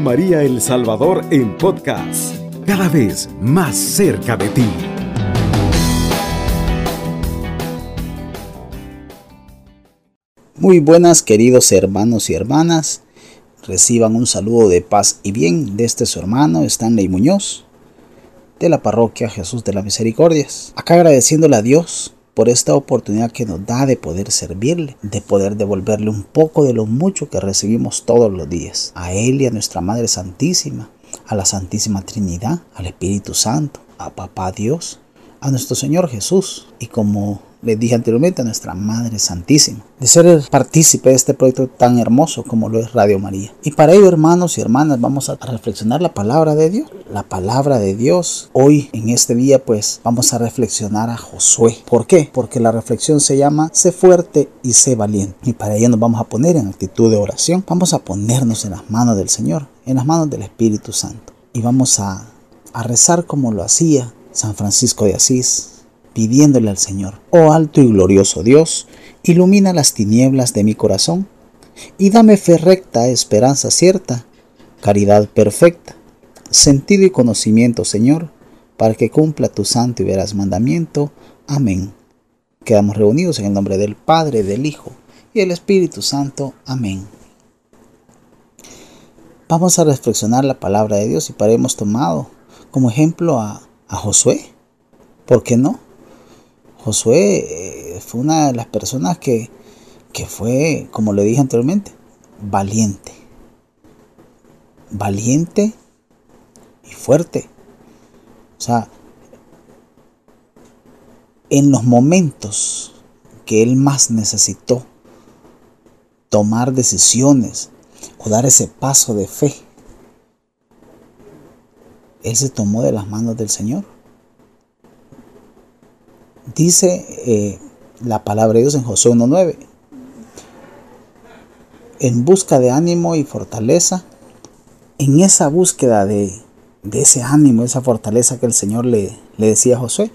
María El Salvador en podcast, cada vez más cerca de ti. Muy buenas queridos hermanos y hermanas, reciban un saludo de paz y bien de este su hermano Stanley Muñoz de la parroquia Jesús de las Misericordias. Acá agradeciéndole a Dios por esta oportunidad que nos da de poder servirle, de poder devolverle un poco de lo mucho que recibimos todos los días, a Él y a nuestra Madre Santísima, a la Santísima Trinidad, al Espíritu Santo, a Papá Dios, a nuestro Señor Jesús. Y como les dije anteriormente, a nuestra Madre Santísima, de ser partícipe de este proyecto tan hermoso como lo es Radio María. Y para ello, hermanos y hermanas, vamos a reflexionar la palabra de Dios. La palabra de Dios. Hoy, en este día, pues vamos a reflexionar a Josué. ¿Por qué? Porque la reflexión se llama Sé fuerte y sé valiente. Y para ello nos vamos a poner en actitud de oración. Vamos a ponernos en las manos del Señor, en las manos del Espíritu Santo. Y vamos a, a rezar como lo hacía San Francisco de Asís, pidiéndole al Señor, oh alto y glorioso Dios, ilumina las tinieblas de mi corazón y dame fe recta, esperanza cierta, caridad perfecta, sentido y conocimiento, Señor, para que cumpla tu santo y veraz mandamiento. Amén. Quedamos reunidos en el nombre del Padre, del Hijo y del Espíritu Santo. Amén. Vamos a reflexionar la palabra de Dios y para hemos tomado como ejemplo a, a Josué. ¿Por qué no? Josué eh, fue una de las personas que, fue, como le dije anteriormente, valiente. Valiente y fuerte. O sea, en los momentos que él más necesitó tomar decisiones o dar ese paso de fe, él se tomó de las manos del Señor. Dice eh, la palabra de Dios en Josué 1.9. En busca de ánimo y fortaleza, en esa búsqueda de, ese ánimo, esa fortaleza que el Señor le, le decía a Josué,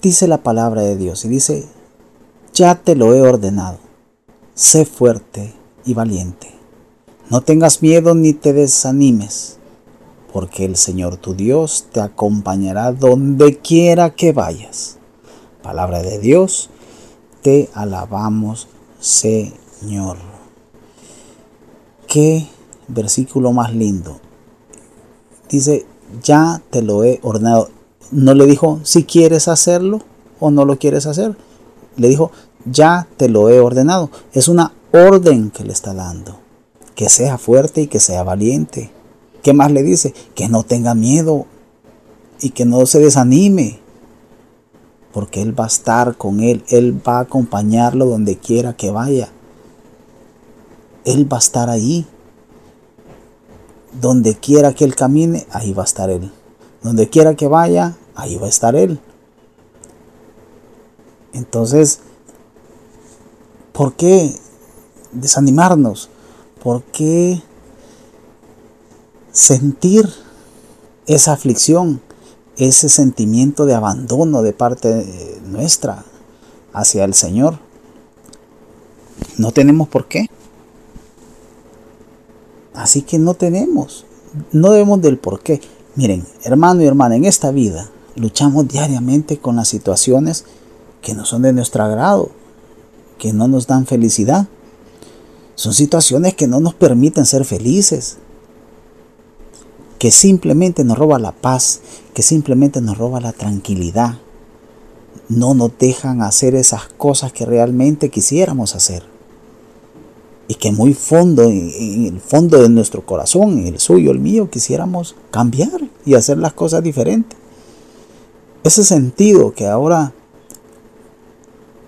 dice la palabra de Dios y dice, ya te lo he ordenado, sé fuerte y valiente, no tengas miedo ni te desanimes porque el Señor tu Dios te acompañará donde quiera que vayas. Palabra de Dios, te alabamos, Señor. Qué versículo más lindo. Dice, ya te lo he ordenado. No le dijo si quieres hacerlo o no lo quieres hacer. Le dijo, ya te lo he ordenado. Es una orden que le está dando. Que sea fuerte y que sea valiente. ¿Qué más le dice? Que no tenga miedo y que no se desanime. Porque Él va a estar con Él. Él va a acompañarlo donde quiera que vaya. Él va a estar ahí. Donde quiera que Él camine, ahí va a estar Él. Donde quiera que vaya, ahí va a estar Él. Entonces, ¿por qué desanimarnos? ¿Por qué sentir esa aflicción, ese sentimiento de abandono de parte nuestra hacia el Señor. No tenemos por qué. Así que no tenemos, no debemos del por qué. Miren, hermano y hermana, en esta vida luchamos diariamente con las situaciones que no son de nuestro agrado, que no nos dan felicidad. Son situaciones que no nos permiten ser felices, que simplemente nos roba la paz, que simplemente nos roba la tranquilidad. No nos dejan hacer esas cosas que realmente quisiéramos hacer. Y que muy fondo, en el fondo de nuestro corazón, en el suyo, el mío, quisiéramos cambiar y hacer las cosas diferentes. Ese sentido que ahora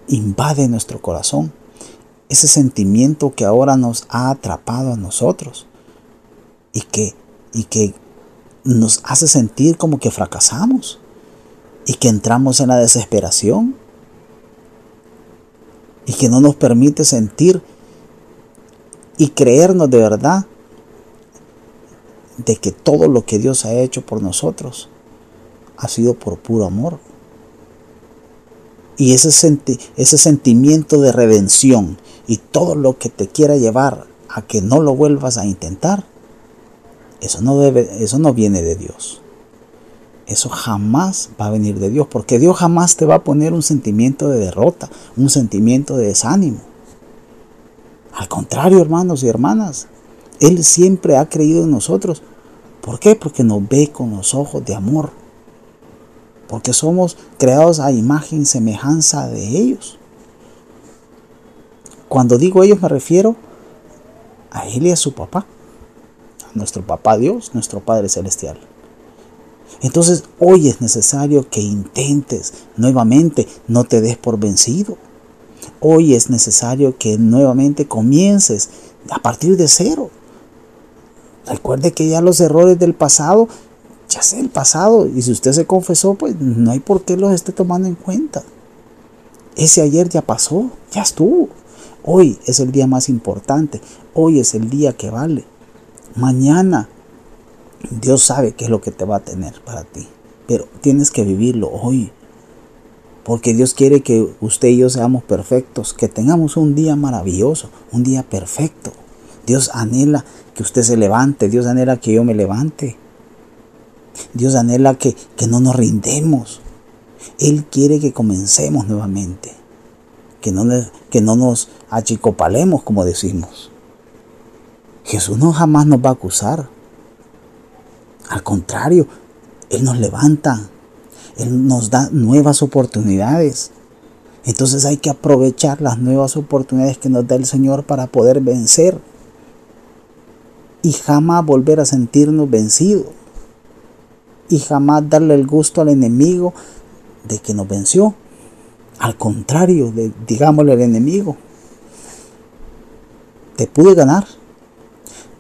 invade nuestro corazón, ese sentimiento que ahora nos ha atrapado a nosotros y que, y que nos hace sentir como que fracasamos y que entramos en la desesperación y que no nos permite sentir y creernos de verdad de que todo lo que Dios ha hecho por nosotros ha sido por puro amor. Y ese, ese sentimiento de redención y todo lo que te quiera llevar a que no lo vuelvas a intentar, Eso no, debe, eso no viene de Dios. Eso jamás va a venir de Dios, porque Dios jamás te va a poner un sentimiento de derrota, un sentimiento de desánimo. Al contrario, hermanos y hermanas, Él siempre ha creído en nosotros. ¿Por qué? Porque nos ve con los ojos de amor. Porque somos creados a imagen y semejanza de ellos. Cuando digo ellos me refiero a Él y a su papá. Nuestro papá Dios, nuestro Padre Celestial. Entonces hoy es necesario que intentes nuevamente, no te des por vencido. Hoy es necesario que nuevamente comiences a partir de cero. Recuerde que ya los errores del pasado, ya es el pasado. Y si usted se confesó, pues no hay por qué los esté tomando en cuenta. Ese ayer ya pasó, ya estuvo. Hoy es el día más importante. Hoy es el día que vale. Mañana Dios sabe qué es lo que te va a tener para ti, pero tienes que vivirlo hoy. Porque Dios quiere que usted y yo seamos perfectos, que tengamos un día maravilloso, un día perfecto. Dios anhela que usted se levante, Dios anhela que yo me levante. Dios anhela que, que no nos rindemos. Él quiere que comencemos nuevamente, que no, que no nos achicopalemos como decimos. Jesús no jamás nos va a acusar. Al contrario, Él nos levanta, Él nos da nuevas oportunidades. Entonces hay que aprovechar las nuevas oportunidades que nos da el Señor para poder vencer y jamás volver a sentirnos vencidos y jamás darle el gusto al enemigo de que nos venció. Al contrario, de, digámosle al enemigo, te pude ganar,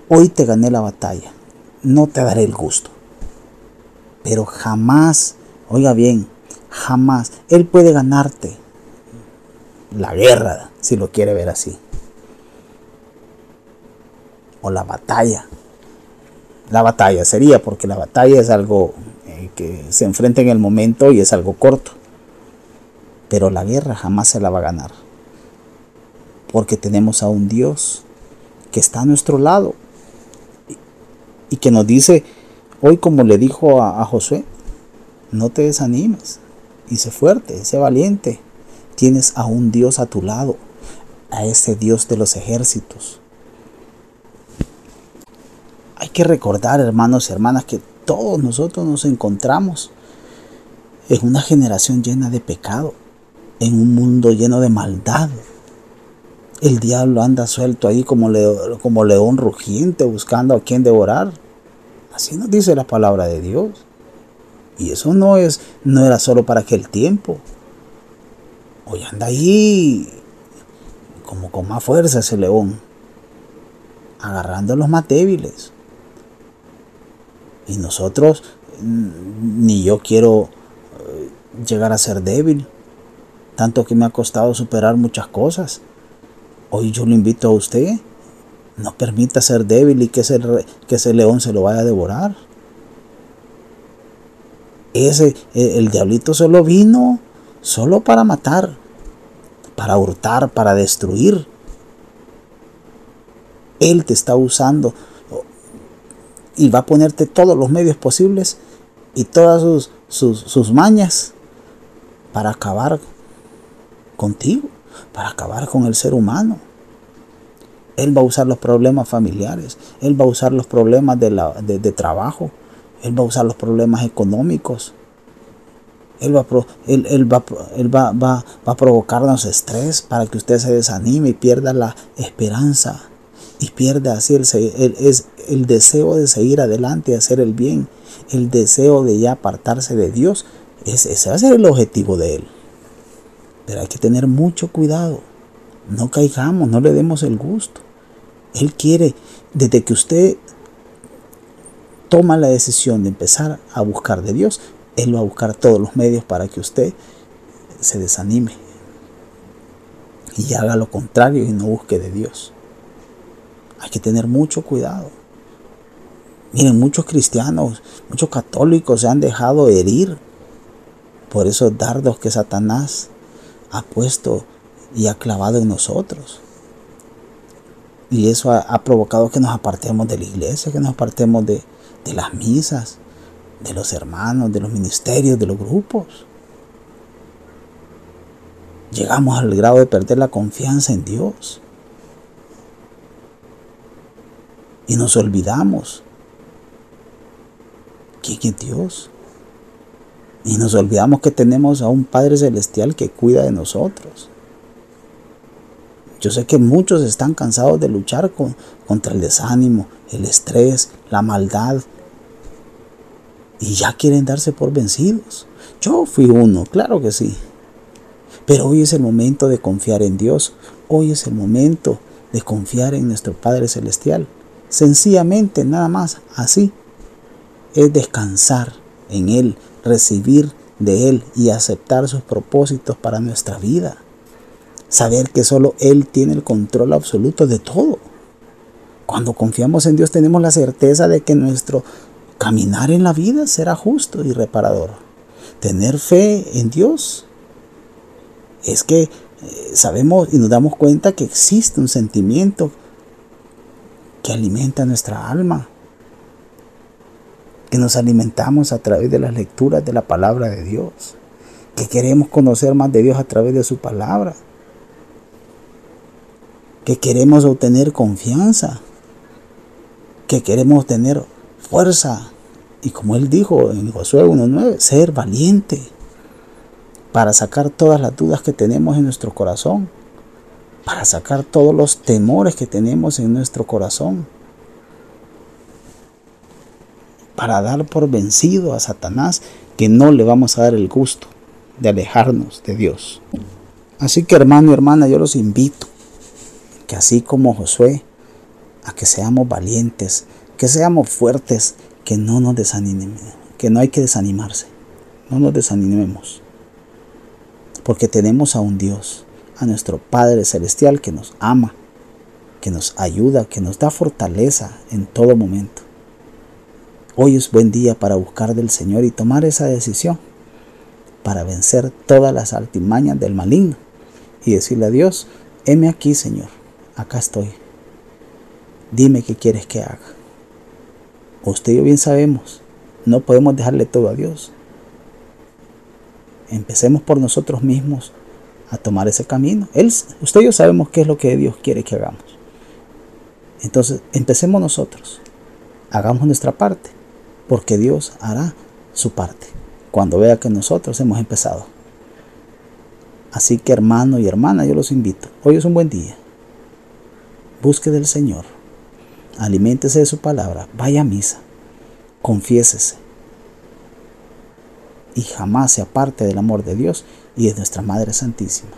hoy te gané la batalla no te daré el gusto. Pero jamás, oiga bien, jamás, Él puede ganarte la guerra, si lo quiere ver así. O la batalla. La batalla sería, porque la batalla es algo eh, que se enfrenta en el momento y es algo corto. Pero la guerra jamás se la va a ganar. Porque tenemos a un Dios que está a nuestro lado y que nos dice, hoy como le dijo a, Josué, no te desanimes, y sé fuerte, sé valiente, tienes a un Dios a tu lado, a ese Dios de los ejércitos. Hay que recordar, hermanos y hermanas, que todos nosotros nos encontramos en una generación llena de pecado, en un mundo lleno de maldad. El diablo anda suelto ahí como, como león rugiente buscando a quien devorar. Así nos dice la palabra de Dios. Y eso no es no era solo para aquel tiempo. Hoy anda ahí como con más fuerza ese león, agarrando a los más débiles. Y nosotros, mm, ni yo quiero eh, llegar a ser débil, tanto que me ha costado superar muchas cosas. Hoy yo lo invito a usted no permita ser débil y que ese, que ese león se lo vaya a devorar. Ese, e, el diablito solo vino solo para matar, para hurtar, para destruir. Él te está usando y va a ponerte todos los medios posibles y todas sus, sus, sus mañas para acabar contigo, para acabar con el ser humano. Él va a usar los problemas familiares, Él va a usar los problemas de, trabajo, Él va a usar los problemas económicos. Él, va, él, va, él va, va, a provocarnos estrés para que usted se desanime y pierda la esperanza y pierda así el, es el deseo de seguir adelante y hacer el bien, el deseo de ya apartarse de Dios. ese va a ser el objetivo de Él. Pero hay que tener mucho cuidado. No caigamos, no le demos el gusto. Él quiere, desde que usted toma la decisión de empezar a buscar de Dios, Él va a buscar todos los medios para que usted se desanime y haga lo contrario y no busque de Dios. Hay que tener mucho cuidado. Miren, muchos cristianos, muchos católicos se han dejado herir por esos dardos que Satanás ha puesto y ha clavado en nosotros. Y eso ha, provocado que nos apartemos de la iglesia, que nos apartemos de, de las misas, de los hermanos, de los ministerios, de los grupos. Llegamos al grado de perder la confianza en Dios. Y nos olvidamos quién es Dios. Y nos olvidamos que tenemos a un Padre Celestial que cuida de nosotros. Yo sé que muchos están cansados de luchar contra el desánimo, el estrés, la maldad. Y ya quieren darse por vencidos. Yo fui uno, claro que sí. Pero hoy es el momento de confiar en Dios. Hoy es el momento de confiar en nuestro Padre Celestial. Sencillamente, nada más, así. Es descansar en Él, recibir de Él y aceptar sus propósitos para nuestra vida. Saber que solo Él tiene el control absoluto de todo. Cuando confiamos en Dios tenemos la certeza de que nuestro caminar en la vida será justo y reparador. Tener fe en Dios es que eh, sabemos y nos damos cuenta que existe un sentimiento que alimenta nuestra alma, que nos alimentamos a través de las lecturas de la palabra de Dios, que queremos conocer más de Dios a través de su palabra, que queremos obtener confianza, que queremos tener fuerza y como él dijo en Josué 1.9, ser valiente para sacar todas las dudas que tenemos en nuestro corazón, para sacar todos los temores que tenemos en nuestro corazón, para dar por vencido a Satanás que no le vamos a dar el gusto de alejarnos de Dios. Así que hermano y hermana, yo los invito que así como Josué, a que seamos valientes, que seamos fuertes, que no nos desanimemos, que no hay que desanimarse, no nos desanimemos porque tenemos a un Dios, a nuestro Padre Celestial que nos ama, que nos ayuda, que nos da fortaleza en todo momento. Hoy es buen día para buscar del Señor y tomar esa decisión para vencer todas las altimañas del maligno y decirle a Dios, heme aquí Señor, acá estoy. Dime qué quieres que haga. Usted y yo bien sabemos, no podemos dejarle todo a Dios. Empecemos por nosotros mismos a tomar ese camino. Él, usted y yo sabemos qué es lo que Dios quiere que hagamos. Entonces, empecemos nosotros. Hagamos nuestra parte, porque Dios hará su parte cuando vea que nosotros hemos empezado. Así que hermano y hermana, yo los invito. Hoy es un buen día. Busque del Señor. Aliméntese de su palabra. Vaya a misa. Confiésese y jamás se aparte del amor de Dios y de nuestra Madre Santísima.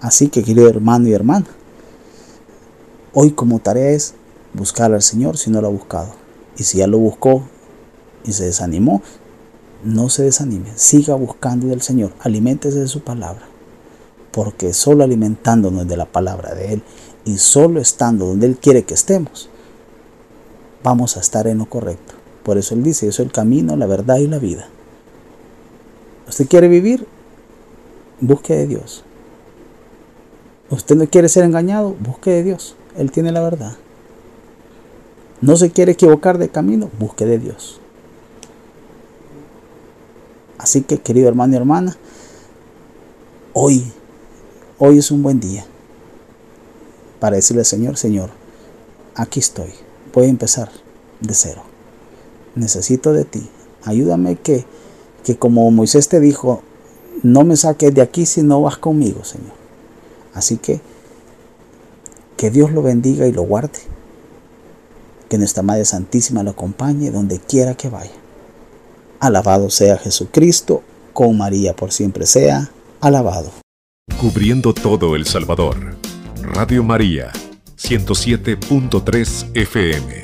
Así que querido hermano y hermana, hoy como tarea es buscar al Señor si no lo ha buscado. Y si ya lo buscó y se desanimó, no se desanime, siga buscando del Señor, aliméntese de su palabra, porque solo alimentándonos de la palabra de Él y solo estando donde Él quiere que estemos, vamos a estar en lo correcto. Por eso Él dice, yo soy el camino, la verdad y la vida. ¿Usted quiere vivir? Busque de Dios. ¿Usted no quiere ser engañado? Busque de Dios. Él tiene la verdad. ¿No se quiere equivocar de camino? Busque de Dios. Así que, querido hermano y hermana, hoy, hoy es un buen día para decirle Señor, Señor, aquí estoy. Voy a empezar de cero necesito de ti. Ayúdame que, que como Moisés te dijo, no me saques de aquí si no vas conmigo, Señor. Así que que Dios lo bendiga y lo guarde. Que nuestra Madre Santísima lo acompañe donde quiera que vaya. Alabado sea Jesucristo, con María por siempre sea, alabado. Cubriendo todo El Salvador. Radio María, 107.3 FM.